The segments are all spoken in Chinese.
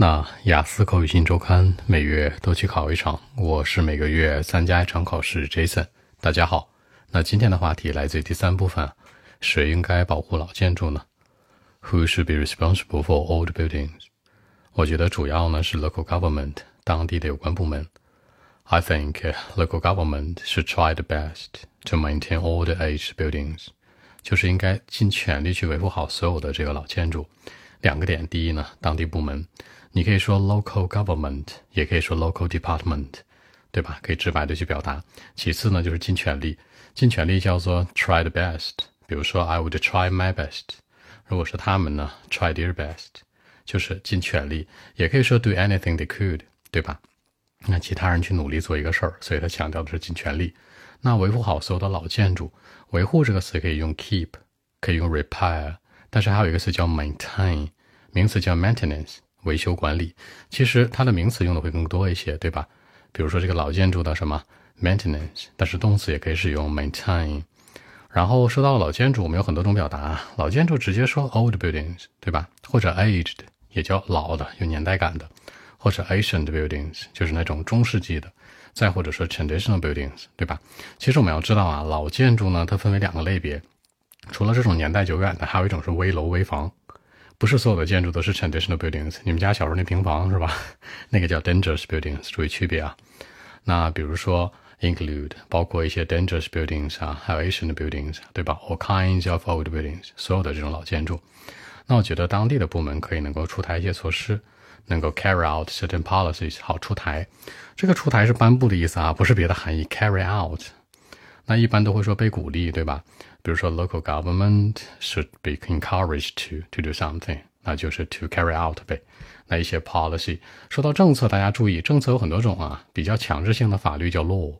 那雅思口语新周刊每月都去考一场，我是每个月参加一场考试。Jason，大家好。那今天的话题来自于第三部分，谁应该保护老建筑呢？Who should be responsible for old buildings？我觉得主要呢是 local government 当地的有关部门。I think local government should try the best to maintain all the aged buildings，就是应该尽全力去维护好所有的这个老建筑。两个点，第一呢，当地部门。你可以说 local government，也可以说 local department，对吧？可以直白的去表达。其次呢，就是尽全力，尽全力叫做 try the best。比如说 I would try my best。如果是他们呢，try their best，就是尽全力。也可以说 do anything they could，对吧？那其他人去努力做一个事儿，所以他强调的是尽全力。那维护好所有的老建筑，维护这个词可以用 keep，可以用 repair，但是还有一个词叫 maintain，名词叫 maintenance。维修管理，其实它的名词用的会更多一些，对吧？比如说这个老建筑的什么 maintenance，但是动词也可以使用 maintain。然后说到老建筑，我们有很多种表达，老建筑直接说 old buildings，对吧？或者 aged 也叫老的，有年代感的，或者 ancient buildings 就是那种中世纪的，再或者说 traditional buildings，对吧？其实我们要知道啊，老建筑呢，它分为两个类别，除了这种年代久远的，还有一种是危楼危房。不是所有的建筑都是 traditional buildings。你们家小时候那平房是吧？那个叫 dangerous buildings，注意区别啊。那比如说 include 包括一些 dangerous buildings 啊，还有 ancient buildings，对吧？All kinds of old buildings，所有的这种老建筑。那我觉得当地的部门可以能够出台一些措施，能够 carry out certain policies，好出台。这个出台是颁布的意思啊，不是别的含义。carry out，那一般都会说被鼓励，对吧？比如说，local government should be encouraged to to do something，那就是 to carry out 呗。那一些 policy，说到政策，大家注意，政策有很多种啊。比较强制性的法律叫 law，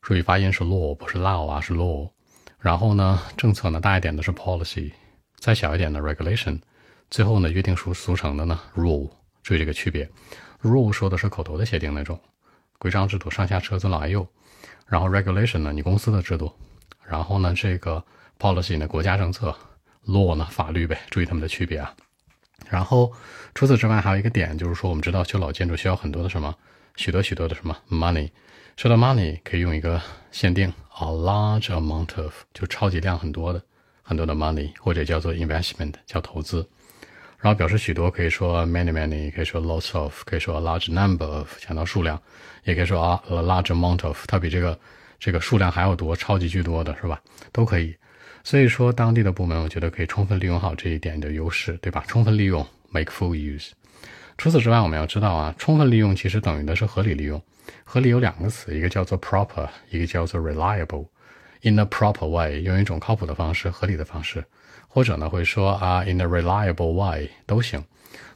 注意发音是 law，不是 law 啊，是 law。然后呢，政策呢大一点的是 policy，再小一点的 regulation，最后呢约定俗俗成的呢 rule。注意这个区别，rule 说的是口头的协定那种规章制度，上下车尊老爱幼。然后 regulation 呢，你公司的制度。然后呢，这个 policy 呢，国家政策；law 呢，法律呗。注意它们的区别啊。然后除此之外，还有一个点就是说，我们知道修老建筑需要很多的什么，许多许多的什么 money。说到 money，可以用一个限定 a large amount of，就超级量很多的很多的 money，或者叫做 investment，叫投资。然后表示许多，可以说 many many，可以说 lots of，可以说 a large number of，强调数量，也可以说 a a large amount of，它比这个。这个数量还要多，超级巨多的是吧？都可以。所以说，当地的部门，我觉得可以充分利用好这一点的优势，对吧？充分利用，make full use。除此之外，我们要知道啊，充分利用其实等于的是合理利用。合理有两个词，一个叫做 proper，一个叫做 reliable。In a proper way，用一种靠谱的方式、合理的方式，或者呢会说啊，in a reliable way 都行。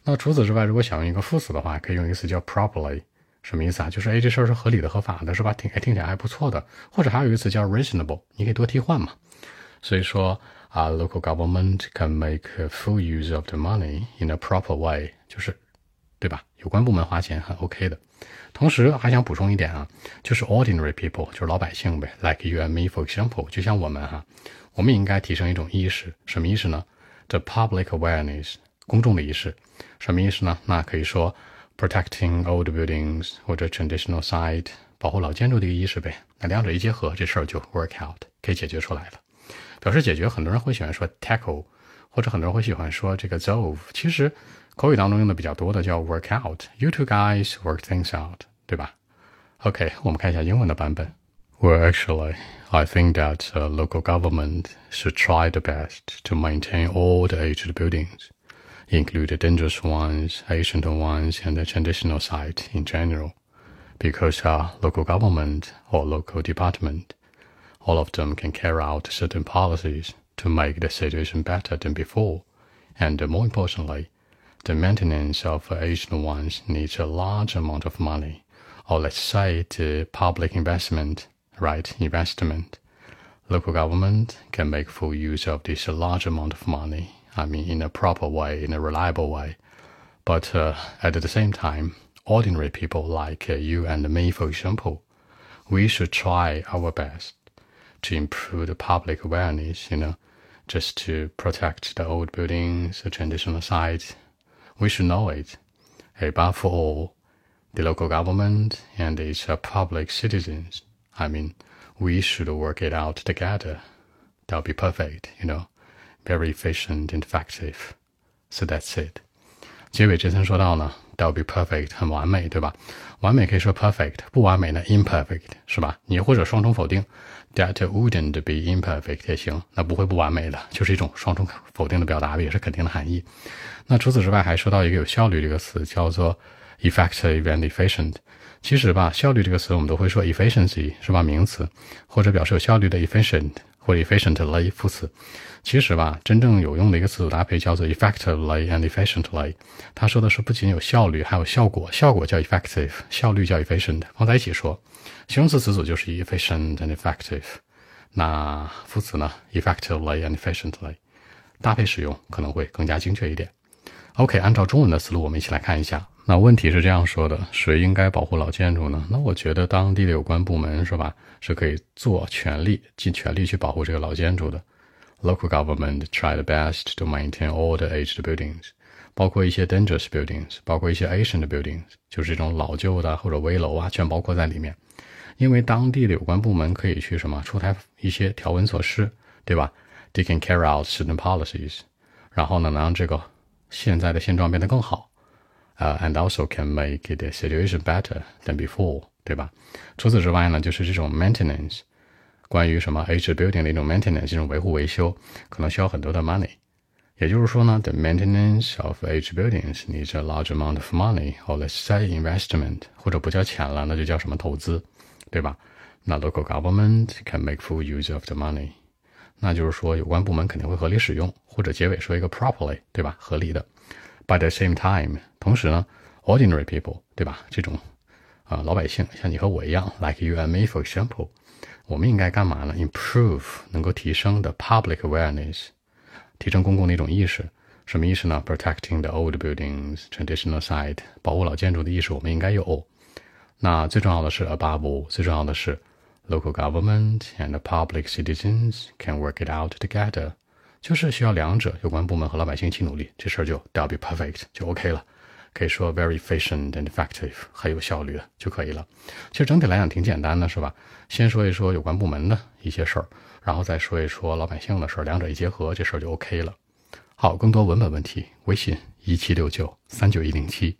那除此之外，如果想用一个副词的话，可以用一个词叫 properly。什么意思啊？就是哎，这事儿是合理的、合法的，是吧？听哎，听起来还不错的。或者还有一个词叫 reasonable，你可以多替换嘛。所以说啊，local government can make full use of the money in a proper way，就是对吧？有关部门花钱很 OK 的。同时还想补充一点啊，就是 ordinary people，就是老百姓呗，like you and me，for example，就像我们哈，我们也应该提升一种意识，什么意识呢？The public awareness，公众的意识，什么意思呢？那可以说。protecting old buildings 或者 traditional site 保护老建筑的一个意识呗，那两者一结合，这事儿就 work out 可以解决出来了。表示解决，很多人会喜欢说 tackle，或者很多人会喜欢说这个 solve。其实口语当中用的比较多的叫 work out。You two guys work things out，对吧？OK，我们看一下英文的版本。Well, actually, I think that uh, local government should try the best to maintain all the aged buildings include dangerous ones, ancient ones, and the traditional site in general, because uh, local government or local department, all of them can carry out certain policies to make the situation better than before, and more importantly, the maintenance of ancient ones needs a large amount of money, or let's say the public investment, right, investment. Local government can make full use of this large amount of money I mean, in a proper way, in a reliable way. But uh, at the same time, ordinary people like uh, you and me, for example, we should try our best to improve the public awareness, you know, just to protect the old buildings, the traditional sites. We should know it. above all, the local government and its public citizens. I mean, we should work it out together. That'll be perfect, you know, very efficient and effective. So that's it. 结尾这层说到呢 ，that'll be perfect，很完美，对吧？完美可以说 perfect，不完美呢 imperfect，是吧？你或者双重否定，that wouldn't be imperfect 也行，那不会不完美的，就是一种双重否定的表达，也是肯定的含义。那除此之外，还说到一个有效率这个词，叫做 effective and efficient。其实吧，效率这个词我们都会说 efficiency 是吧？名词，或者表示有效率的 efficient。或 efficiently 副词，其实吧，真正有用的一个词组搭配叫做 effectively and efficiently。他说的是不仅有效率，还有效果。效果叫 effective，效率叫 efficient，放在一起说，形容词词组就是 efficient and effective。那副词呢，effectively and efficiently，搭配使用可能会更加精确一点。OK，按照中文的思路，我们一起来看一下。那问题是这样说的：谁应该保护老建筑呢？那我觉得当地的有关部门是吧，是可以做全力、尽全力去保护这个老建筑的。Local government try the best to maintain all the aged buildings，包括一些 dangerous buildings，包括一些 ancient buildings，就是这种老旧的或者危楼啊，全包括在里面。因为当地的有关部门可以去什么出台一些条文措施，对吧？They can carry out certain policies，然后呢，能让这个现在的现状变得更好。呃，and also can make the situation better than before，对吧？除此之外呢，就是这种 maintenance，关于什么 age building 的一种 maintenance，这种维护维修，可能需要很多的 money。也就是说呢，the maintenance of age buildings needs a large amount of money，or let's say investment，或者不叫钱了，那就叫什么投资，对吧？那 local government can make full use of the money，那就是说有关部门肯定会合理使用，或者结尾说一个 properly，对吧？合理的。 By the same time，同时呢，ordinary people，对吧？这种啊老百姓，像你和我一样，like you and me，for example，我们应该干嘛呢？Improve，能够提升的 public awareness，提升公共的一种意识。什么意思呢？Protecting the old buildings, traditional site，保护老建筑的意识，我们应该有。那最重要的是，above all，最重要的是，local government and public citizens can work it out together。 就是需要两者有关部门和老百姓一起努力，这事儿就 that be perfect 就 OK 了，可以说 very efficient and effective 很有效率的就可以了。其实整体来讲挺简单的，是吧？先说一说有关部门的一些事儿，然后再说一说老百姓的事儿，两者一结合，这事儿就 OK 了。好，更多文本问题，微信一七六九三九一零七。